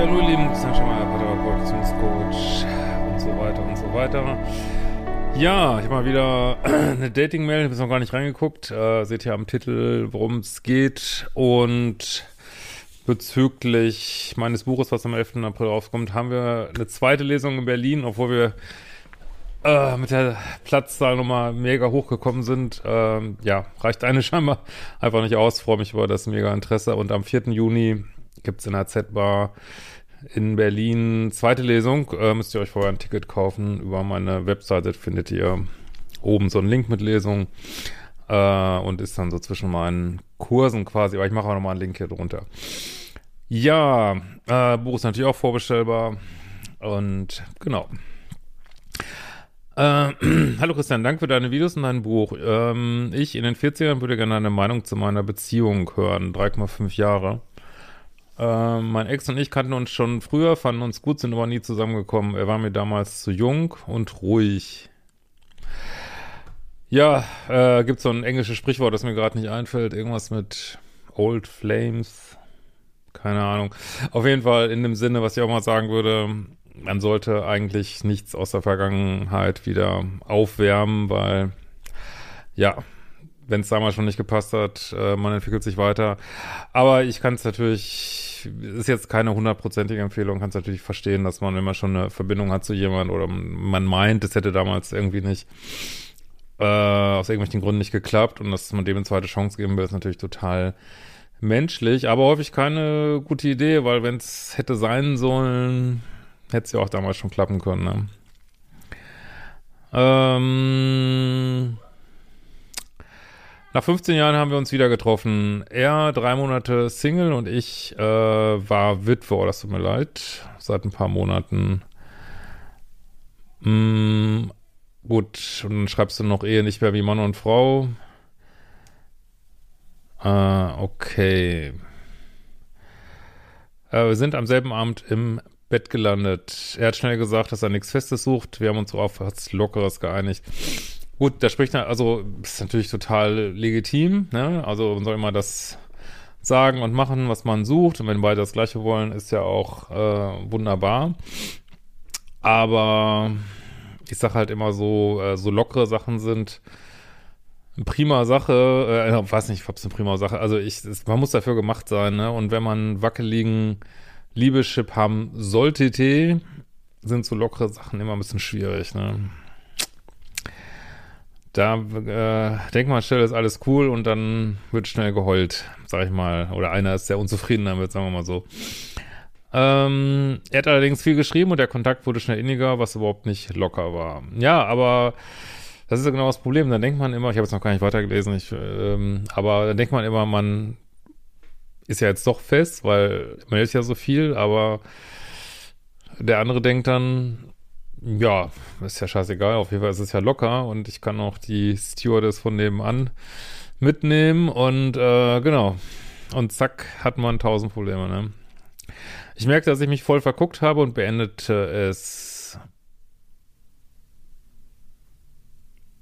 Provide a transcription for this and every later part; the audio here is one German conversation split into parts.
Ja, hallo Lieben, Beziehungscoach und so weiter und so weiter. Ja, ich habe mal wieder eine Dating-Mail, ich habe noch gar nicht reingeguckt. Äh, seht ihr am Titel, worum es geht. Und bezüglich meines Buches, was am 11. April rauskommt, haben wir eine zweite Lesung in Berlin, obwohl wir äh, mit der Platzzahl nochmal mega hochgekommen sind. Ähm, ja, reicht eine scheinbar einfach nicht aus. Freue mich über das mega Interesse. Und am 4. Juni gibt's in der Z-Bar in Berlin zweite Lesung. Äh, müsst ihr euch vorher ein Ticket kaufen. Über meine Webseite findet ihr oben so einen Link mit Lesung. Äh, und ist dann so zwischen meinen Kursen quasi. Aber ich mache auch nochmal einen Link hier drunter. Ja, äh, Buch ist natürlich auch vorbestellbar. Und genau. Äh, Hallo Christian, danke für deine Videos und dein Buch. Ähm, ich in den 40ern würde gerne eine Meinung zu meiner Beziehung hören. 3,5 Jahre. Äh, mein Ex und ich kannten uns schon früher, fanden uns gut, sind aber nie zusammengekommen. Er war mir damals zu jung und ruhig. Ja, äh, gibt so ein englisches Sprichwort, das mir gerade nicht einfällt. Irgendwas mit Old Flames. Keine Ahnung. Auf jeden Fall in dem Sinne, was ich auch mal sagen würde, man sollte eigentlich nichts aus der Vergangenheit wieder aufwärmen, weil ja, wenn es damals schon nicht gepasst hat, äh, man entwickelt sich weiter. Aber ich kann es natürlich, ist jetzt keine hundertprozentige Empfehlung, kann es natürlich verstehen, dass man, wenn man schon eine Verbindung hat zu jemandem oder man meint, es hätte damals irgendwie nicht äh, aus irgendwelchen Gründen nicht geklappt und dass man dem eine zweite Chance geben will, ist natürlich total menschlich, aber häufig keine gute Idee, weil wenn es hätte sein sollen, hätte es ja auch damals schon klappen können. Ne? Ähm, nach 15 Jahren haben wir uns wieder getroffen. Er drei Monate Single und ich äh, war Witwe. Oh, das tut mir leid. Seit ein paar Monaten. Mm, gut, und dann schreibst du noch Ehe nicht mehr wie Mann und Frau. Äh, okay. Äh, wir sind am selben Abend im Bett gelandet. Er hat schnell gesagt, dass er nichts Festes sucht. Wir haben uns so auf was Lockeres geeinigt. Gut, da spricht er, also ist natürlich total legitim, ne? Also man soll immer das sagen und machen, was man sucht. Und wenn beide das Gleiche wollen, ist ja auch äh, wunderbar. Aber ich sag halt immer so, äh, so lockere Sachen sind prima Sache. Äh, weiß nicht, ob es eine prima Sache. Also ich, es, man muss dafür gemacht sein, ne? Und wenn man wackeligen Liebeschip haben sollte, sind so lockere Sachen immer ein bisschen schwierig, ne? Da äh, schnell, ist alles cool und dann wird schnell geheult, sag ich mal. Oder einer ist sehr unzufrieden damit, sagen wir mal so. Ähm, er hat allerdings viel geschrieben und der Kontakt wurde schnell inniger, was überhaupt nicht locker war. Ja, aber das ist genau das Problem. Dann denkt man immer, ich habe jetzt noch gar nicht weitergelesen, ich, ähm, aber dann denkt man immer, man ist ja jetzt doch fest, weil hält ja so viel, aber der andere denkt dann, ja, ist ja scheißegal. Auf jeden Fall ist es ja locker und ich kann auch die Stewardess von nebenan mitnehmen und äh, genau. Und zack, hat man tausend Probleme, ne? Ich merkte, dass ich mich voll verguckt habe und beendete es.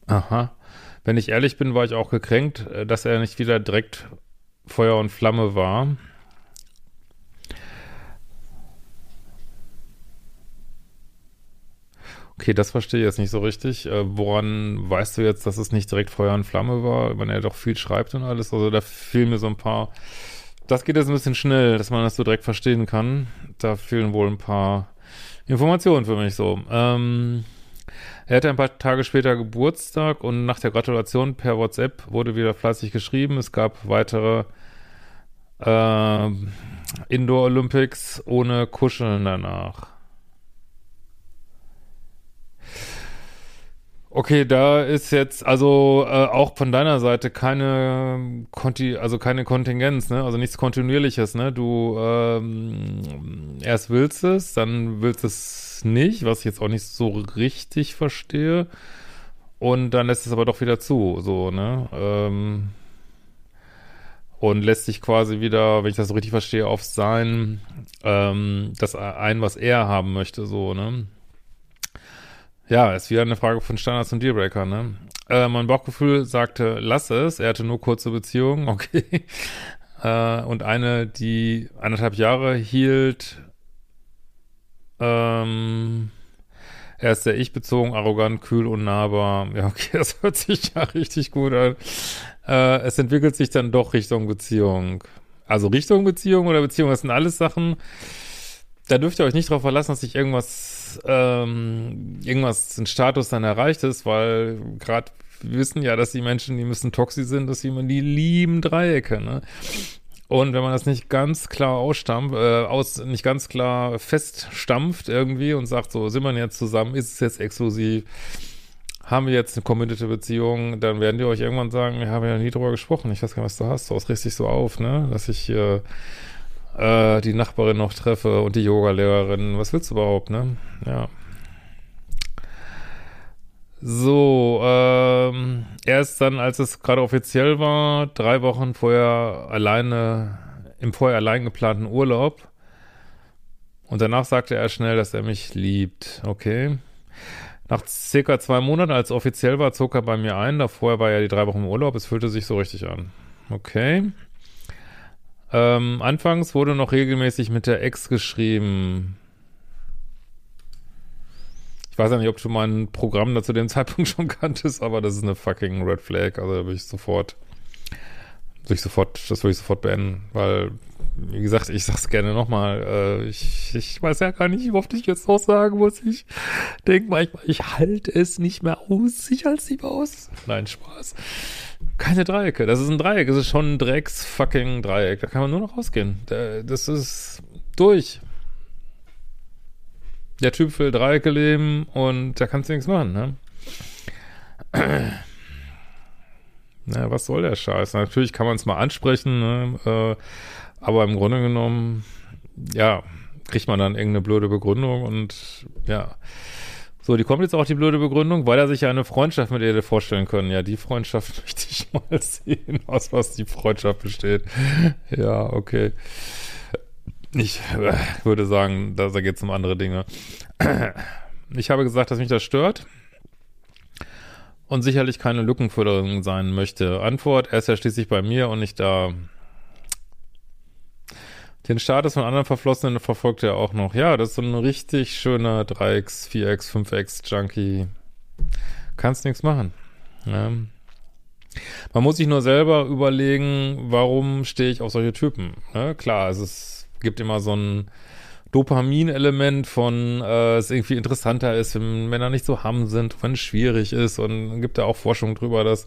Aha. Wenn ich ehrlich bin, war ich auch gekränkt, äh, dass er nicht wieder direkt Feuer und Flamme war. Okay, das verstehe ich jetzt nicht so richtig. Äh, woran weißt du jetzt, dass es nicht direkt Feuer und Flamme war, wenn er doch viel schreibt und alles? Also da fehlen mir so ein paar. Das geht jetzt ein bisschen schnell, dass man das so direkt verstehen kann. Da fehlen wohl ein paar Informationen für mich so. Ähm, er hatte ein paar Tage später Geburtstag und nach der Gratulation per WhatsApp wurde wieder fleißig geschrieben. Es gab weitere Äh, Indoor Olympics ohne Kuscheln danach. Okay, da ist jetzt also äh, auch von deiner Seite keine Konti also keine Kontingenz, ne? Also nichts kontinuierliches, ne? Du ähm, erst willst es, dann willst es nicht, was ich jetzt auch nicht so richtig verstehe. Und dann lässt es aber doch wieder zu, so, ne? Ähm, und lässt sich quasi wieder, wenn ich das so richtig verstehe, auf sein, ähm, das ein, was er haben möchte, so, ne? Ja, ist wieder eine Frage von Standards und Dealbreaker, ne? Äh, mein Bauchgefühl sagte, lass es. Er hatte nur kurze Beziehungen, okay. äh, und eine, die anderthalb Jahre hielt. Ähm, er ist sehr ich-bezogen, arrogant, kühl, unnahbar. Ja, okay, das hört sich ja richtig gut an. Äh, es entwickelt sich dann doch Richtung Beziehung. Also Richtung Beziehung oder Beziehung, das sind alles Sachen. Da dürft ihr euch nicht darauf verlassen, dass sich irgendwas ähm, irgendwas, ein Status dann erreicht ist, weil gerade wir wissen ja, dass die Menschen, die müssen toxisch sind, dass sie immer die lieben Dreiecke, ne? Und wenn man das nicht ganz klar ausstampft, äh, aus, nicht ganz klar feststampft irgendwie und sagt, so, sind wir jetzt zusammen, ist es jetzt exklusiv, haben wir jetzt eine committed Beziehung, dann werden die euch irgendwann sagen, wir haben ja nie drüber gesprochen, ich weiß gar nicht, was du hast, du hast richtig so auf, ne, dass ich äh, äh, die Nachbarin noch treffe und die Yogalehrerin. Was willst du überhaupt, ne? Ja. So, ähm, erst dann, als es gerade offiziell war, drei Wochen vorher alleine, im vorher allein geplanten Urlaub. Und danach sagte er schnell, dass er mich liebt. Okay. Nach circa zwei Monaten, als offiziell war, zog er bei mir ein. Davor war er die drei Wochen im Urlaub. Es fühlte sich so richtig an. Okay. Ähm, anfangs wurde noch regelmäßig mit der Ex geschrieben. Ich weiß ja nicht, ob du mein Programm da zu dem Zeitpunkt schon kanntest, aber das ist eine fucking Red Flag. Also da würde ich sofort, würde ich sofort, das würde ich sofort beenden, weil, wie gesagt, ich sag's gerne nochmal, äh, ich, ich weiß ja gar nicht, wie oft ich jetzt noch sagen muss. Ich denke manchmal, ich halte es nicht mehr aus, ich halte es nicht mehr aus. Nein, Spaß. Keine Dreiecke. Das ist ein Dreieck. Das ist schon ein Drecks-fucking Dreieck. Da kann man nur noch rausgehen. Das ist durch. Der Typ will Dreiecke leben und da kannst du nichts machen, ne? Na, was soll der Scheiß? Natürlich kann man es mal ansprechen, ne? Äh, aber im Grunde genommen, ja, kriegt man dann irgendeine blöde Begründung und ja. So, die kommt jetzt auch die blöde Begründung, weil er sich ja eine Freundschaft mit ihr vorstellen können. Ja, die Freundschaft möchte ich mal sehen, aus was die Freundschaft besteht. Ja, okay. Ich äh, würde sagen, da, da geht es um andere Dinge. Ich habe gesagt, dass mich das stört und sicherlich keine Lückenförderung sein möchte. Antwort, er ist ja schließlich bei mir und nicht da. Den Status von anderen Verflossenen verfolgt er auch noch. Ja, das ist so ein richtig schöner 3x, 4x, 5x Junkie. Kannst nichts machen. Ja. Man muss sich nur selber überlegen, warum stehe ich auf solche Typen. Ja, klar, es ist, gibt immer so ein Dopamin-Element von, äh, es irgendwie interessanter ist, wenn Männer nicht so ham sind, wenn es schwierig ist und gibt da auch Forschung drüber, dass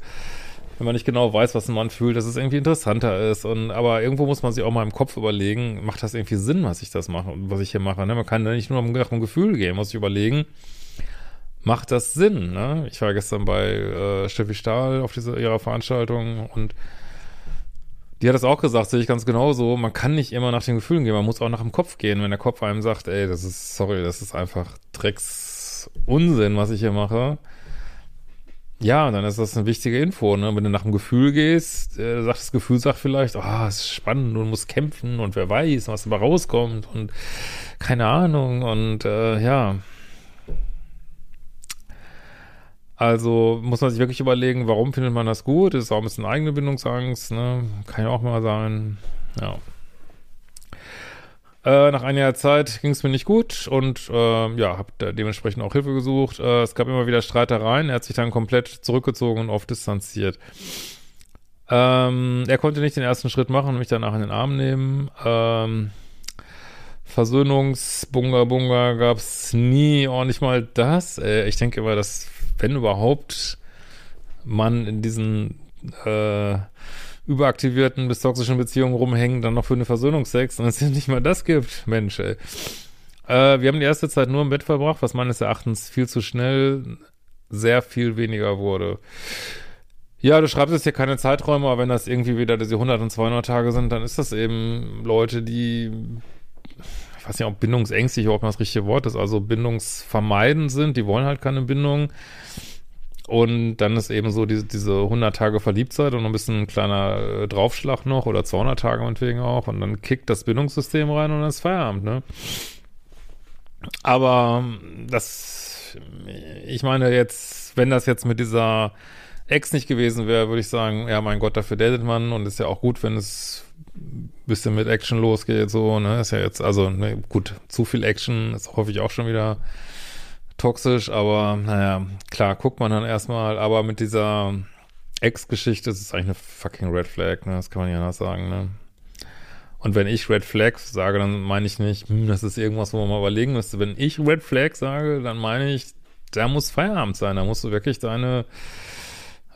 wenn man nicht genau weiß, was ein Mann fühlt, dass es irgendwie interessanter ist. Und aber irgendwo muss man sich auch mal im Kopf überlegen, macht das irgendwie Sinn, was ich das mache, was ich hier mache. Ne? Man kann nicht nur nach einem Gefühl gehen, muss sich überlegen, macht das Sinn? Ne? Ich war gestern bei äh, Steffi Stahl auf dieser ihrer Veranstaltung und die hat das auch gesagt, sehe ich ganz genauso. Man kann nicht immer nach den Gefühlen gehen, man muss auch nach dem Kopf gehen. Wenn der Kopf einem sagt, ey, das ist, sorry, das ist einfach Drecks Unsinn, was ich hier mache, ja, dann ist das eine wichtige Info, ne? Wenn du nach dem Gefühl gehst, äh, sagt das Gefühl sagt vielleicht, ah, oh, es ist spannend und muss kämpfen und wer weiß, was dabei rauskommt und keine Ahnung und äh, ja. Also muss man sich wirklich überlegen, warum findet man das gut? Ist auch ein bisschen eigene Bindungsangst, ne? Kann ja auch mal sein. Ja. Äh, nach einiger Zeit ging es mir nicht gut und äh, ja, habe dementsprechend auch Hilfe gesucht. Äh, es gab immer wieder Streitereien. Er hat sich dann komplett zurückgezogen und oft distanziert. Ähm, er konnte nicht den ersten Schritt machen und mich danach in den Arm nehmen. Ähm, Versöhnungsbunga Bunga gab es nie, auch nicht mal das. Äh, ich denke immer, dass wenn überhaupt man in diesen äh, überaktivierten bis toxischen Beziehungen rumhängen, dann noch für eine Versöhnungsex und es nicht mal das gibt. Mensch, ey. Äh, wir haben die erste Zeit nur im Bett verbracht, was meines Erachtens viel zu schnell sehr viel weniger wurde. Ja, du schreibst jetzt hier keine Zeiträume, aber wenn das irgendwie wieder diese 100 und 200 Tage sind, dann ist das eben Leute, die, ich weiß nicht, ob bindungsängstlich überhaupt mal das richtige Wort ist, also bindungsvermeiden sind, die wollen halt keine Bindung. Und dann ist eben so diese, diese 100 Tage Verliebtheit und ein bisschen ein kleiner äh, Draufschlag noch oder 200 Tage meinetwegen auch und dann kickt das Bindungssystem rein und dann ist Feierabend, ne? Aber das, ich meine jetzt, wenn das jetzt mit dieser Ex nicht gewesen wäre, würde ich sagen, ja, mein Gott, dafür datet man und ist ja auch gut, wenn es ein bisschen mit Action losgeht, so, ne, ist ja jetzt, also, ne, gut, zu viel Action ist häufig auch schon wieder toxisch, aber naja, klar, guckt man dann erstmal, aber mit dieser Ex-Geschichte ist es eigentlich eine fucking Red Flag, ne, das kann man ja anders sagen, ne. Und wenn ich Red Flag sage, dann meine ich nicht, hm, das ist irgendwas, wo man mal überlegen müsste. Wenn ich Red Flag sage, dann meine ich, da muss Feierabend sein. Da musst du wirklich deine,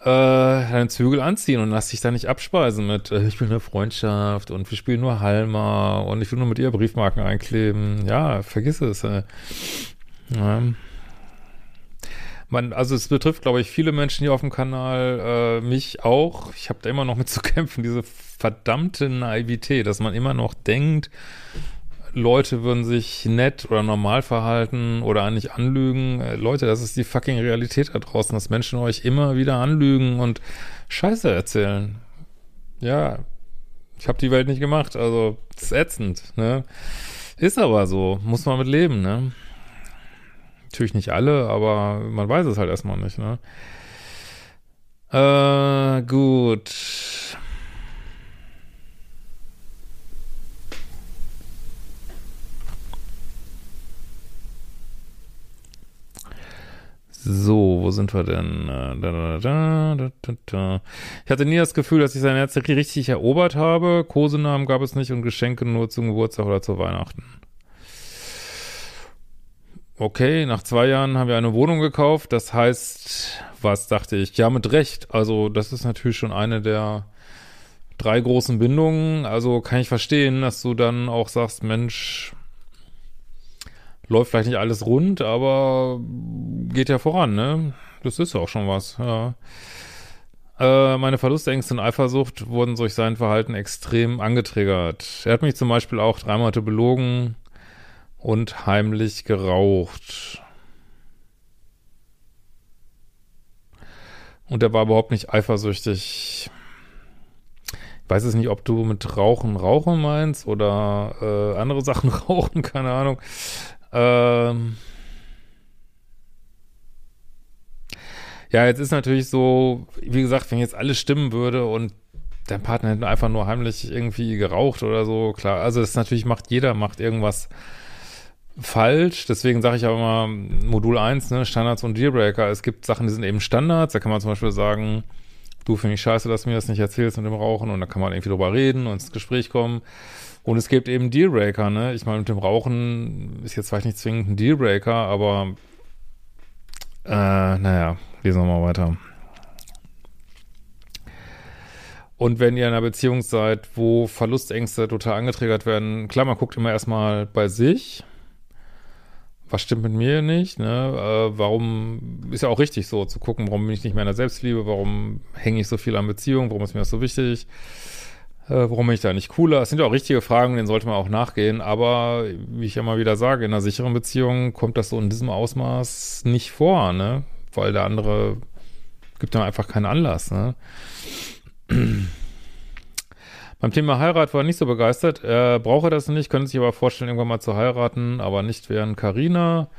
äh, deine Zügel anziehen und lass dich da nicht abspeisen mit, äh, ich will eine Freundschaft und wir spielen nur Halma und ich will nur mit ihr Briefmarken einkleben. Ja, vergiss es. Äh. Ja. Man, also es betrifft, glaube ich, viele Menschen hier auf dem Kanal, äh, mich auch. Ich habe da immer noch mit zu kämpfen, diese verdammte Naivität, dass man immer noch denkt, Leute würden sich nett oder normal verhalten oder eigentlich anlügen. Äh, Leute, das ist die fucking Realität da draußen, dass Menschen euch immer wieder anlügen und Scheiße erzählen. Ja, ich habe die Welt nicht gemacht, also ist ätzend, ne? Ist aber so, muss man mit leben, ne? Natürlich nicht alle, aber man weiß es halt erstmal nicht, ne? Äh, gut. So, wo sind wir denn? Äh, da, da, da, ich hatte nie das Gefühl, dass ich sein Herz richtig erobert habe. Kosenamen gab es nicht und Geschenke nur zum Geburtstag oder zu Weihnachten. Okay, nach zwei Jahren haben wir eine Wohnung gekauft. Das heißt, was dachte ich? Ja, mit Recht. Also, das ist natürlich schon eine der drei großen Bindungen. Also kann ich verstehen, dass du dann auch sagst, Mensch, läuft vielleicht nicht alles rund, aber geht ja voran, ne? Das ist ja auch schon was, ja. Äh, meine Verlustängste und Eifersucht wurden durch sein Verhalten extrem angetriggert. Er hat mich zum Beispiel auch drei Monate belogen und heimlich geraucht. Und er war überhaupt nicht eifersüchtig. Ich weiß es nicht, ob du mit Rauchen Rauchen meinst oder äh, andere Sachen rauchen, keine Ahnung. Ähm ja, jetzt ist natürlich so, wie gesagt, wenn jetzt alles stimmen würde und dein Partner hätte einfach nur heimlich irgendwie geraucht oder so, klar. Also das natürlich macht jeder, macht irgendwas falsch. Deswegen sage ich aber immer Modul 1, ne, Standards und Dealbreaker. Es gibt Sachen, die sind eben Standards. Da kann man zum Beispiel sagen, du finde ich scheiße, dass du mir das nicht erzählst mit dem Rauchen und da kann man irgendwie drüber reden und ins Gespräch kommen. Und es gibt eben Dealbreaker, ne? Ich meine, mit dem Rauchen ist jetzt vielleicht nicht zwingend ein Dealbreaker, aber äh, naja, lesen wir mal weiter. Und wenn ihr in einer Beziehung seid, wo Verlustängste total angetriggert werden, klar, man guckt immer erstmal bei sich. Was stimmt mit mir nicht? Ne? Äh, warum ist ja auch richtig so zu gucken, warum bin ich nicht mehr in der Selbstliebe, warum hänge ich so viel an Beziehungen, warum ist mir das so wichtig? Äh, warum bin ich da nicht cooler? Das sind ja auch richtige Fragen, denen sollte man auch nachgehen. Aber wie ich immer wieder sage, in einer sicheren Beziehung kommt das so in diesem Ausmaß nicht vor, ne? Weil der andere gibt dann einfach keinen Anlass, ne? Beim Thema Heirat war er nicht so begeistert. Er brauche das nicht, könnte sich aber vorstellen, irgendwann mal zu heiraten, aber nicht während Karina,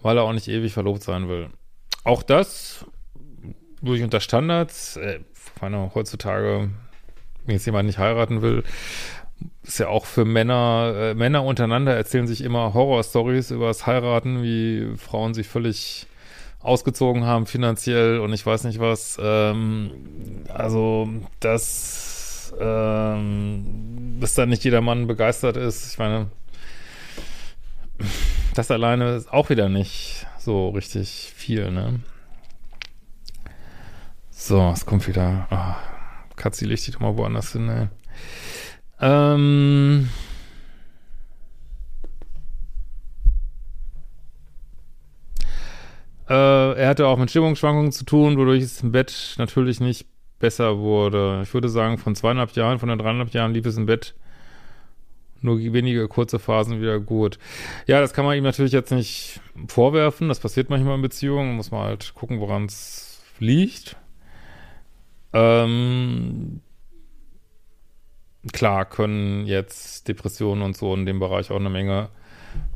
weil er auch nicht ewig verlobt sein will. Auch das ich unter Standards, äh, meine, heutzutage wenn jetzt jemand nicht heiraten will, ist ja auch für Männer, äh, Männer untereinander erzählen sich immer Horror-Stories über das Heiraten, wie Frauen sich völlig ausgezogen haben finanziell und ich weiß nicht was. Ähm, also das, ähm, dass da nicht jeder Mann begeistert ist, ich meine, das alleine ist auch wieder nicht so richtig viel, ne? So, es kommt wieder. Oh Katzi, leg dich doch mal woanders hin, ey. Ähm. Äh, er hatte auch mit Stimmungsschwankungen zu tun, wodurch es im Bett natürlich nicht besser wurde. Ich würde sagen, von zweieinhalb Jahren, von den dreieinhalb Jahren lief es im Bett nur wenige kurze Phasen wieder gut. Ja, das kann man ihm natürlich jetzt nicht vorwerfen. Das passiert manchmal in Beziehungen. Muss man halt gucken, woran es liegt. Ähm, klar können jetzt Depressionen und so in dem Bereich auch eine Menge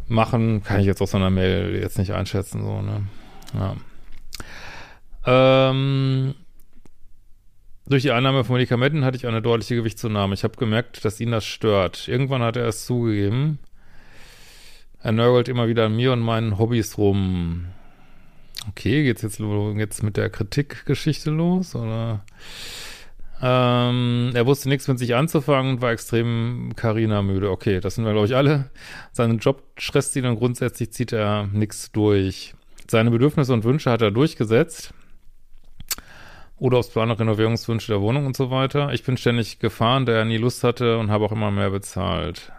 machen. Kann ich jetzt aus so einer Mail jetzt nicht einschätzen, so, ne? Ja. Ähm, durch die Einnahme von Medikamenten hatte ich eine deutliche Gewichtszunahme. Ich habe gemerkt, dass ihn das stört. Irgendwann hat er es zugegeben. Er nörgelt immer wieder an mir und meinen Hobbys rum. Okay, geht's jetzt, jetzt mit der Kritikgeschichte los, oder? Ähm, er wusste nichts mit sich anzufangen und war extrem Karina müde. Okay, das sind wir, glaube ich, alle. Seinen Job stresst ihn und grundsätzlich zieht er nichts durch. Seine Bedürfnisse und Wünsche hat er durchgesetzt. Oder aus Plan Renovierungswünsche der Wohnung und so weiter. Ich bin ständig gefahren, da er nie Lust hatte und habe auch immer mehr bezahlt.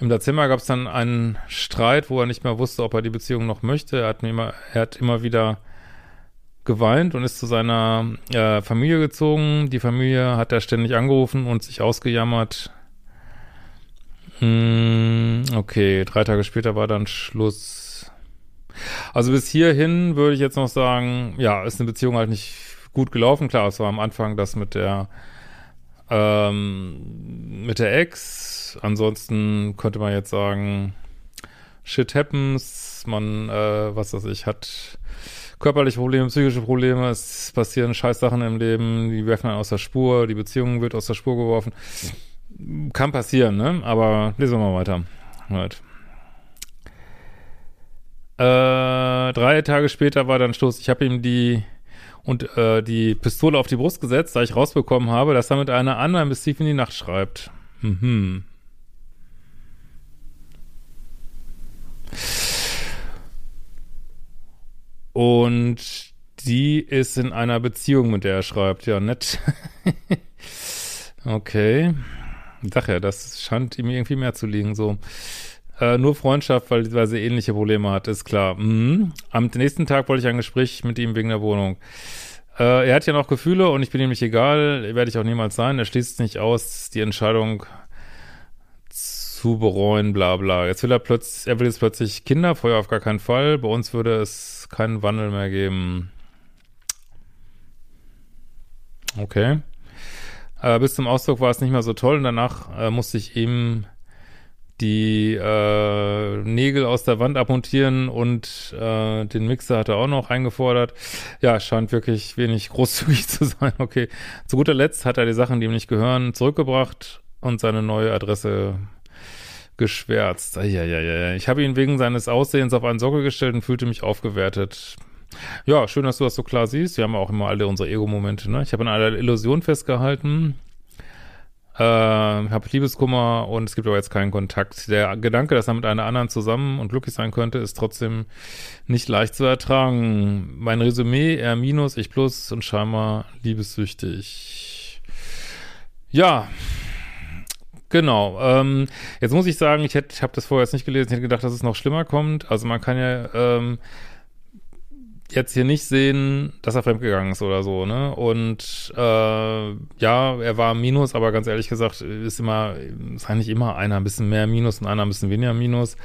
Im Dezember gab es dann einen Streit, wo er nicht mehr wusste, ob er die Beziehung noch möchte. Er hat, mir immer, er hat immer wieder geweint und ist zu seiner äh, Familie gezogen. Die Familie hat er ständig angerufen und sich ausgejammert. Hm, okay, drei Tage später war dann Schluss. Also bis hierhin würde ich jetzt noch sagen, ja, ist eine Beziehung halt nicht gut gelaufen. Klar, es war am Anfang das mit der ähm, mit der Ex. Ansonsten könnte man jetzt sagen, shit happens. Man, äh, was weiß ich, hat körperliche Probleme, psychische Probleme. Es passieren scheiß Sachen im Leben. Die werfen einen aus der Spur. Die Beziehung wird aus der Spur geworfen. Kann passieren, ne? Aber lesen wir mal weiter. Right. Äh, drei Tage später war dann Schluss. Ich habe ihm die und äh, die Pistole auf die Brust gesetzt, da ich rausbekommen habe, dass er mit einer anderen bis tief in die Nacht schreibt. Mhm. Und die ist in einer Beziehung, mit der er schreibt. Ja, nett. okay. Ich sag ja, das scheint ihm irgendwie mehr zu liegen, so. Äh, nur Freundschaft, weil, weil sie ähnliche Probleme hat, ist klar. Mhm. Am nächsten Tag wollte ich ein Gespräch mit ihm wegen der Wohnung. Äh, er hat ja noch Gefühle und ich bin ihm nicht egal, werde ich auch niemals sein. Er schließt nicht aus, die Entscheidung zu bereuen, bla bla. Jetzt will er plötzlich, er will jetzt plötzlich Kinder, vorher auf gar keinen Fall. Bei uns würde es keinen Wandel mehr geben. Okay. Äh, bis zum Ausdruck war es nicht mehr so toll und danach äh, musste ich ihm die äh, Nägel aus der Wand abmontieren und äh, den Mixer hat er auch noch eingefordert. Ja, scheint wirklich wenig großzügig zu sein. Okay. Zu guter Letzt hat er die Sachen, die ihm nicht gehören, zurückgebracht und seine neue Adresse geschwärzt. Ja, ja, ja. Ich habe ihn wegen seines Aussehens auf einen Sockel gestellt und fühlte mich aufgewertet. Ja, schön, dass du das so klar siehst. Wir haben auch immer alle unsere Ego-Momente, ne? Ich habe an einer Illusion festgehalten äh, habe Liebeskummer und es gibt aber jetzt keinen Kontakt. Der Gedanke, dass er mit einer anderen zusammen und glücklich sein könnte, ist trotzdem nicht leicht zu ertragen. Mein Resümee, er minus, ich plus und scheinbar liebessüchtig. Ja, Genau. Ähm, jetzt muss ich sagen, ich hätte, ich habe das vorher jetzt nicht gelesen, ich hätte gedacht, dass es noch schlimmer kommt. Also man kann ja ähm, jetzt hier nicht sehen, dass er fremdgegangen ist oder so, ne? Und äh, ja, er war Minus, aber ganz ehrlich gesagt, ist immer, ist eigentlich immer einer ein bisschen mehr Minus und einer ein bisschen weniger Minus.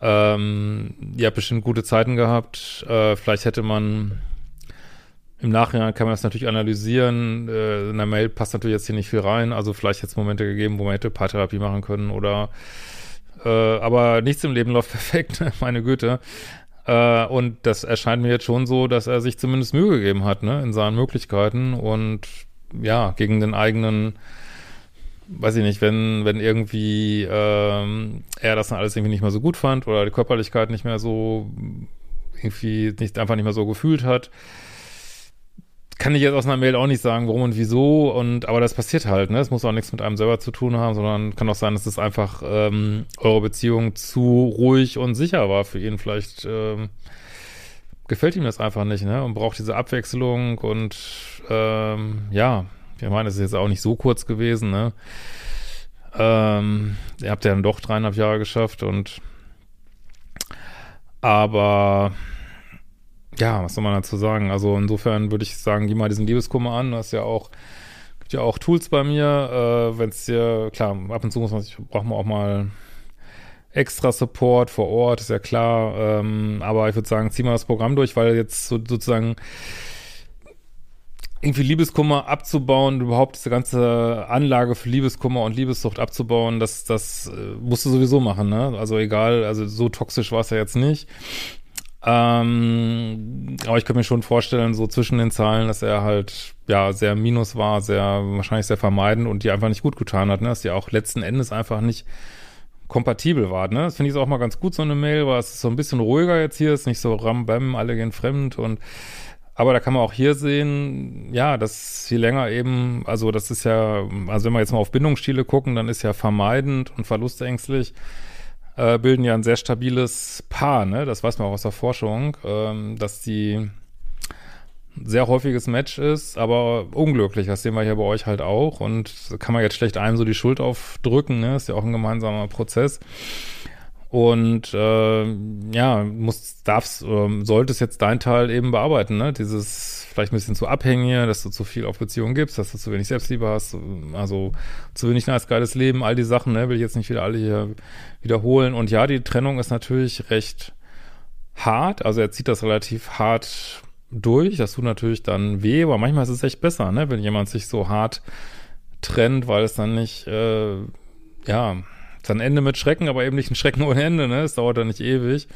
Ähm, ihr habt bestimmt gute Zeiten gehabt. Äh, vielleicht hätte man im Nachhinein kann man das natürlich analysieren. Äh, in der Mail passt natürlich jetzt hier nicht viel rein. Also vielleicht hätte es Momente gegeben, wo man hätte Paartherapie machen können oder äh, aber nichts im Leben läuft perfekt, meine Güte. Äh, und das erscheint mir jetzt schon so, dass er sich zumindest Mühe gegeben hat, ne, in seinen Möglichkeiten und ja, gegen den eigenen, weiß ich nicht, wenn, wenn irgendwie ähm, er das dann alles irgendwie nicht mehr so gut fand oder die Körperlichkeit nicht mehr so irgendwie nicht einfach nicht mehr so gefühlt hat, kann ich jetzt aus einer Mail auch nicht sagen, warum und wieso. Und aber das passiert halt, ne? Es muss auch nichts mit einem selber zu tun haben, sondern kann auch sein, dass es einfach ähm, eure Beziehung zu ruhig und sicher war für ihn. Vielleicht ähm, gefällt ihm das einfach nicht, ne? Und braucht diese Abwechslung und ähm, ja, ich meine, es ist jetzt auch nicht so kurz gewesen, ne? Ähm, ihr habt ja dann doch dreieinhalb Jahre geschafft und aber ja, was soll man dazu sagen? Also insofern würde ich sagen, geh mal diesen Liebeskummer an. Du hast ja auch, gibt ja auch Tools bei mir. Äh, Wenn es dir, klar, ab und zu muss man sich, braucht man auch mal extra Support vor Ort, ist ja klar. Ähm, aber ich würde sagen, zieh mal das Programm durch, weil jetzt so, sozusagen irgendwie Liebeskummer abzubauen, überhaupt diese ganze Anlage für Liebeskummer und Liebessucht abzubauen, das, das äh, musst du sowieso machen, ne? Also egal, also so toxisch war es ja jetzt nicht. Ähm, aber ich könnte mir schon vorstellen, so zwischen den Zahlen, dass er halt ja sehr minus war, sehr wahrscheinlich sehr vermeidend und die einfach nicht gut getan hat, ne? Dass die auch letzten Endes einfach nicht kompatibel war, ne? Das finde ich auch mal ganz gut, so eine Mail, weil es ist so ein bisschen ruhiger jetzt hier, ist nicht so ram, bam, alle gehen fremd und aber da kann man auch hier sehen, ja, dass je länger eben, also das ist ja, also wenn wir jetzt mal auf Bindungsstile gucken, dann ist ja vermeidend und verlustängstlich äh, bilden ja ein sehr stabiles Paar, ne? Das weiß man auch aus der Forschung, ähm, dass die sehr häufiges Match ist, aber unglücklich. Das sehen wir hier bei euch halt auch. Und kann man jetzt schlecht einem so die Schuld aufdrücken, ne? Ist ja auch ein gemeinsamer Prozess. Und äh, ja, muss, darfst, äh, solltest jetzt dein Teil eben bearbeiten, ne? Dieses vielleicht ein bisschen zu abhängige, dass du zu viel auf Beziehungen gibst, dass du zu wenig Selbstliebe hast, also zu wenig nice, geiles Leben, all die Sachen, ne? Will ich jetzt nicht wieder alle hier wiederholen. Und ja, die Trennung ist natürlich recht hart. Also er zieht das relativ hart durch. Das tut natürlich dann weh, aber manchmal ist es echt besser, ne? Wenn jemand sich so hart trennt, weil es dann nicht, äh, ja, dann Ende mit Schrecken, aber eben nicht ein Schrecken ohne Ende, ne? Es dauert dann nicht ewig.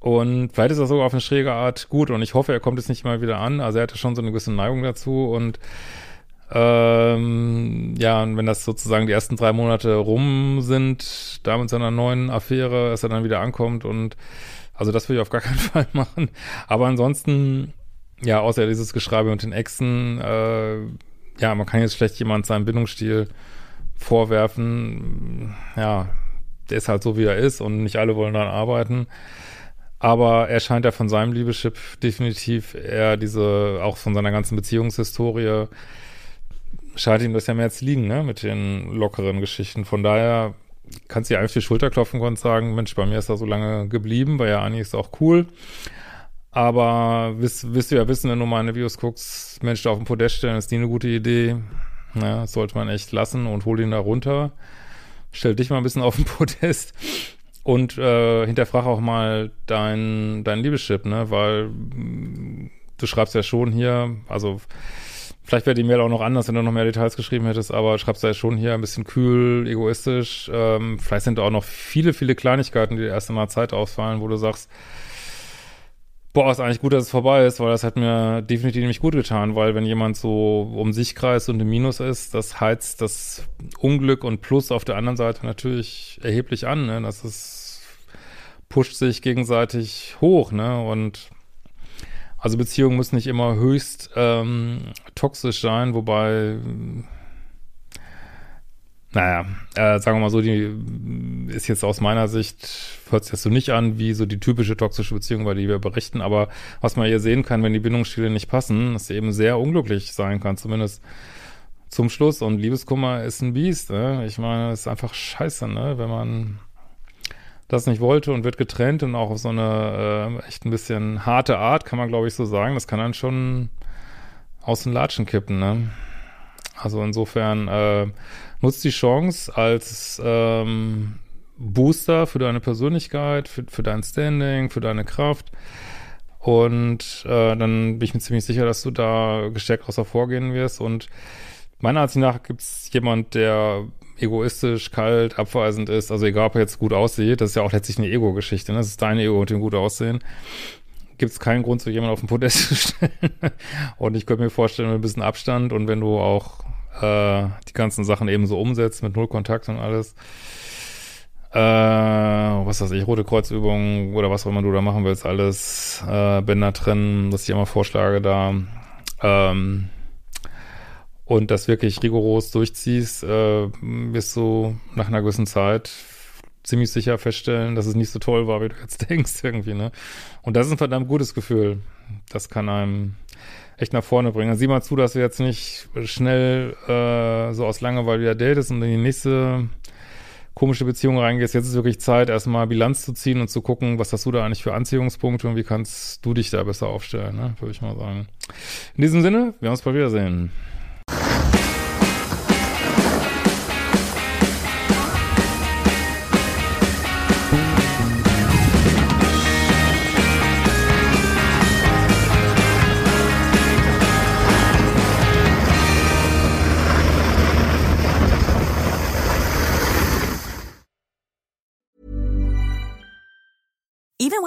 Und vielleicht ist das sogar auf eine schräge Art gut und ich hoffe, er kommt jetzt nicht mal wieder an. Also er hatte schon so eine gewisse Neigung dazu und ähm, ja, und wenn das sozusagen die ersten drei Monate rum sind, da mit seiner neuen Affäre, dass er dann wieder ankommt und also das will ich auf gar keinen Fall machen. Aber ansonsten, ja, außer dieses Geschreibe und den Exen, äh, ja, man kann jetzt schlecht jemand seinen Bindungsstil vorwerfen, ja, der ist halt so, wie er ist und nicht alle wollen dann arbeiten. Aber er scheint ja von seinem Liebeschip definitiv eher diese, auch von seiner ganzen Beziehungshistorie, scheint ihm das ja mehr zu liegen, ne, mit den lockeren Geschichten. Von daher kannst du dir einfach die Schulter klopfen und sagen, Mensch, bei mir ist er so lange geblieben, bei ja Ani ist auch cool. Aber wirst, du ja wissen, wenn du meine Videos guckst, Mensch, da auf den Podest stellen, ist nie eine gute Idee. Ja, sollte man echt lassen und hol ihn da runter. Stell dich mal ein bisschen auf den Podest und äh, hinterfrag auch mal dein, dein Liebeschip, ne? Weil mh, du schreibst ja schon hier, also vielleicht wäre die Mail auch noch anders, wenn du noch mehr Details geschrieben hättest, aber schreibst ja schon hier ein bisschen kühl, egoistisch. Ähm, vielleicht sind auch noch viele, viele Kleinigkeiten, die dir erst einmal Zeit ausfallen, wo du sagst, Boah, ist eigentlich gut, dass es vorbei ist, weil das hat mir definitiv nicht gut getan, weil wenn jemand so um sich kreist und im Minus ist, das heizt das Unglück und Plus auf der anderen Seite natürlich erheblich an, ne? Das ist, pusht sich gegenseitig hoch, ne? Und also Beziehungen müssen nicht immer höchst ähm, toxisch sein, wobei naja, äh, sagen wir mal so, die ist jetzt aus meiner Sicht, hört sich das so nicht an wie so die typische toxische Beziehung, über die wir berichten, aber was man hier sehen kann, wenn die Bindungsstile nicht passen, dass sie eben sehr unglücklich sein kann, zumindest zum Schluss. Und Liebeskummer ist ein Biest, ne? Ich meine, ist einfach scheiße, ne? Wenn man das nicht wollte und wird getrennt und auch auf so eine äh, echt ein bisschen harte Art, kann man glaube ich so sagen, das kann dann schon aus den Latschen kippen, ne? Also insofern, äh, nutzt die Chance als ähm, Booster für deine Persönlichkeit, für, für dein Standing, für deine Kraft. Und äh, dann bin ich mir ziemlich sicher, dass du da gestärkt außer vorgehen wirst. Und meiner Ansicht nach gibt es jemand, der egoistisch, kalt, abweisend ist. Also egal, ob er jetzt gut aussieht, das ist ja auch letztlich eine Ego-Geschichte. Ne? Das ist dein Ego und dem gut aussehen. Gibt es keinen Grund, so jemanden auf den Podest zu stellen. und ich könnte mir vorstellen, mit ein bisschen Abstand und wenn du auch äh, die ganzen Sachen eben so umsetzt mit Nullkontakt und alles. Äh, was weiß ich, rote Kreuzübungen oder was auch immer du da machen willst, alles, äh, Bänder trennen, was ich immer vorschlage da. Ähm, und das wirklich rigoros durchziehst, äh, wirst du nach einer gewissen Zeit ziemlich sicher feststellen, dass es nicht so toll war, wie du jetzt denkst, irgendwie, ne? Und das ist ein verdammt gutes Gefühl. Das kann einem echt nach vorne bringen. Sieh mal zu, dass du jetzt nicht schnell äh, so aus Langeweile wieder datest und in die nächste komische Beziehung reingehst. Jetzt ist wirklich Zeit, erstmal Bilanz zu ziehen und zu gucken, was hast du da eigentlich für Anziehungspunkte und wie kannst du dich da besser aufstellen, ne? würde ich mal sagen. In diesem Sinne, wir uns bald wiedersehen.